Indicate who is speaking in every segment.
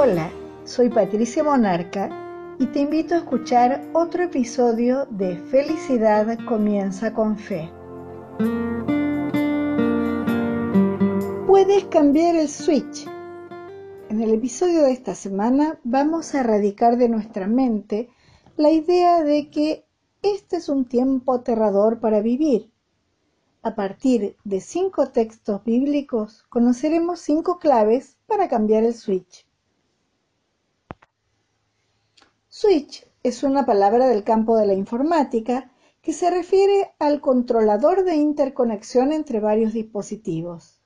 Speaker 1: Hola, soy Patricia Monarca y te invito a escuchar otro episodio de Felicidad comienza con fe. Puedes cambiar el switch. En el episodio de esta semana vamos a erradicar de nuestra mente la idea de que este es un tiempo aterrador para vivir. A partir de cinco textos bíblicos conoceremos cinco claves para cambiar el switch. Switch es una palabra del campo de la informática que se refiere al controlador de interconexión entre varios dispositivos.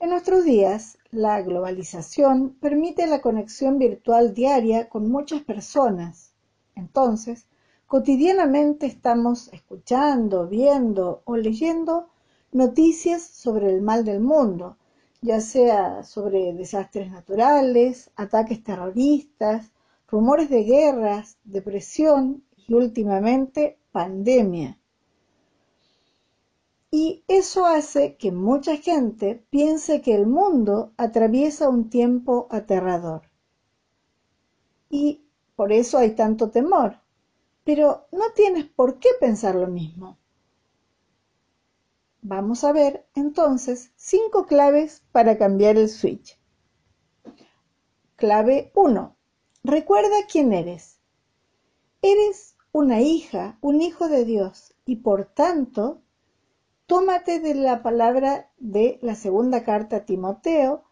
Speaker 1: En nuestros días, la globalización permite la conexión virtual diaria con muchas personas. Entonces, cotidianamente estamos escuchando, viendo o leyendo noticias sobre el mal del mundo, ya sea sobre desastres naturales, ataques terroristas, rumores de guerras, depresión y últimamente pandemia. Y eso hace que mucha gente piense que el mundo atraviesa un tiempo aterrador. Y por eso hay tanto temor. Pero no tienes por qué pensar lo mismo. Vamos a ver entonces cinco claves para cambiar el switch. Clave 1. Recuerda quién eres. Eres una hija, un hijo de Dios y por tanto, tómate de la palabra de la segunda carta a Timoteo,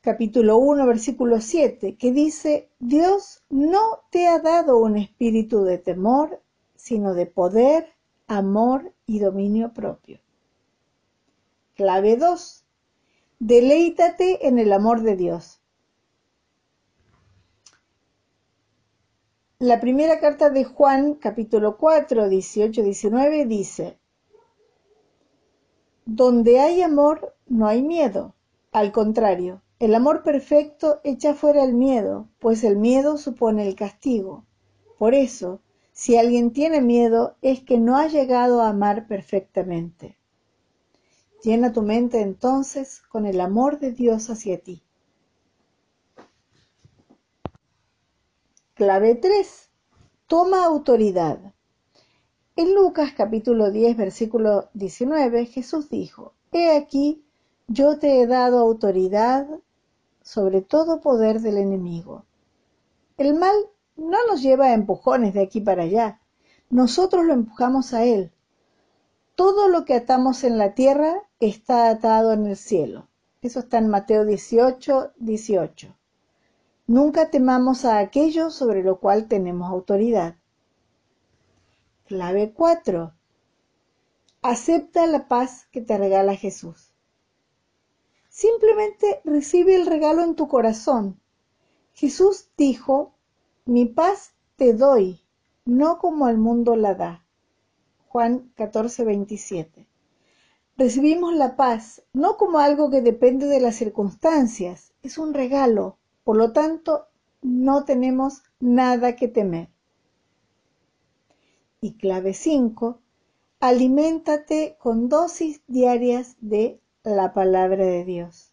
Speaker 1: capítulo 1, versículo 7, que dice, Dios no te ha dado un espíritu de temor, sino de poder, amor y dominio propio. Clave 2. Deleítate en el amor de Dios. La primera carta de Juan, capítulo 4, 18, 19, dice, Donde hay amor, no hay miedo. Al contrario, el amor perfecto echa fuera el miedo, pues el miedo supone el castigo. Por eso, si alguien tiene miedo, es que no ha llegado a amar perfectamente. Llena tu mente entonces con el amor de Dios hacia ti. Clave 3. Toma autoridad. En Lucas capítulo 10 versículo 19 Jesús dijo, He aquí, yo te he dado autoridad sobre todo poder del enemigo. El mal no nos lleva a empujones de aquí para allá, nosotros lo empujamos a él. Todo lo que atamos en la tierra está atado en el cielo. Eso está en Mateo 18, 18. Nunca temamos a aquello sobre lo cual tenemos autoridad. Clave 4. Acepta la paz que te regala Jesús. Simplemente recibe el regalo en tu corazón. Jesús dijo, mi paz te doy, no como el mundo la da. Juan 14, 27. Recibimos la paz no como algo que depende de las circunstancias, es un regalo, por lo tanto, no tenemos nada que temer. Y clave 5, aliméntate con dosis diarias de la palabra de Dios.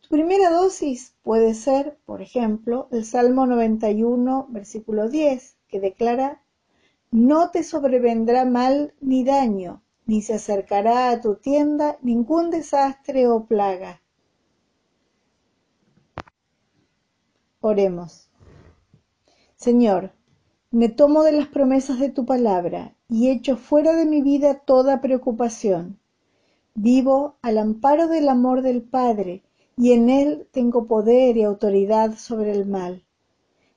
Speaker 1: Tu primera dosis puede ser, por ejemplo, el Salmo 91, versículo 10, que declara, no te sobrevendrá mal ni daño, ni se acercará a tu tienda ningún desastre o plaga Oremos. Señor, me tomo de las promesas de tu palabra y echo fuera de mi vida toda preocupación. Vivo al amparo del amor del Padre y en él tengo poder y autoridad sobre el mal.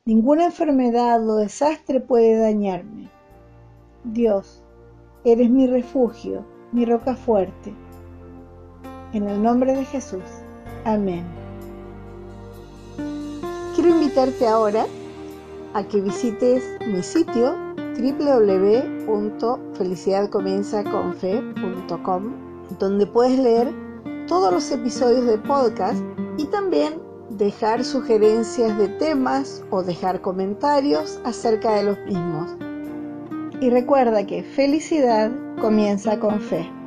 Speaker 1: Ninguna enfermedad o desastre puede dañarme. Dios, eres mi refugio, mi roca fuerte. En el nombre de Jesús. Amén quiero invitarte ahora a que visites mi sitio www.felicidadcomienzaconfe.com donde puedes leer todos los episodios de podcast y también dejar sugerencias de temas o dejar comentarios acerca de los mismos. Y recuerda que felicidad comienza con fe.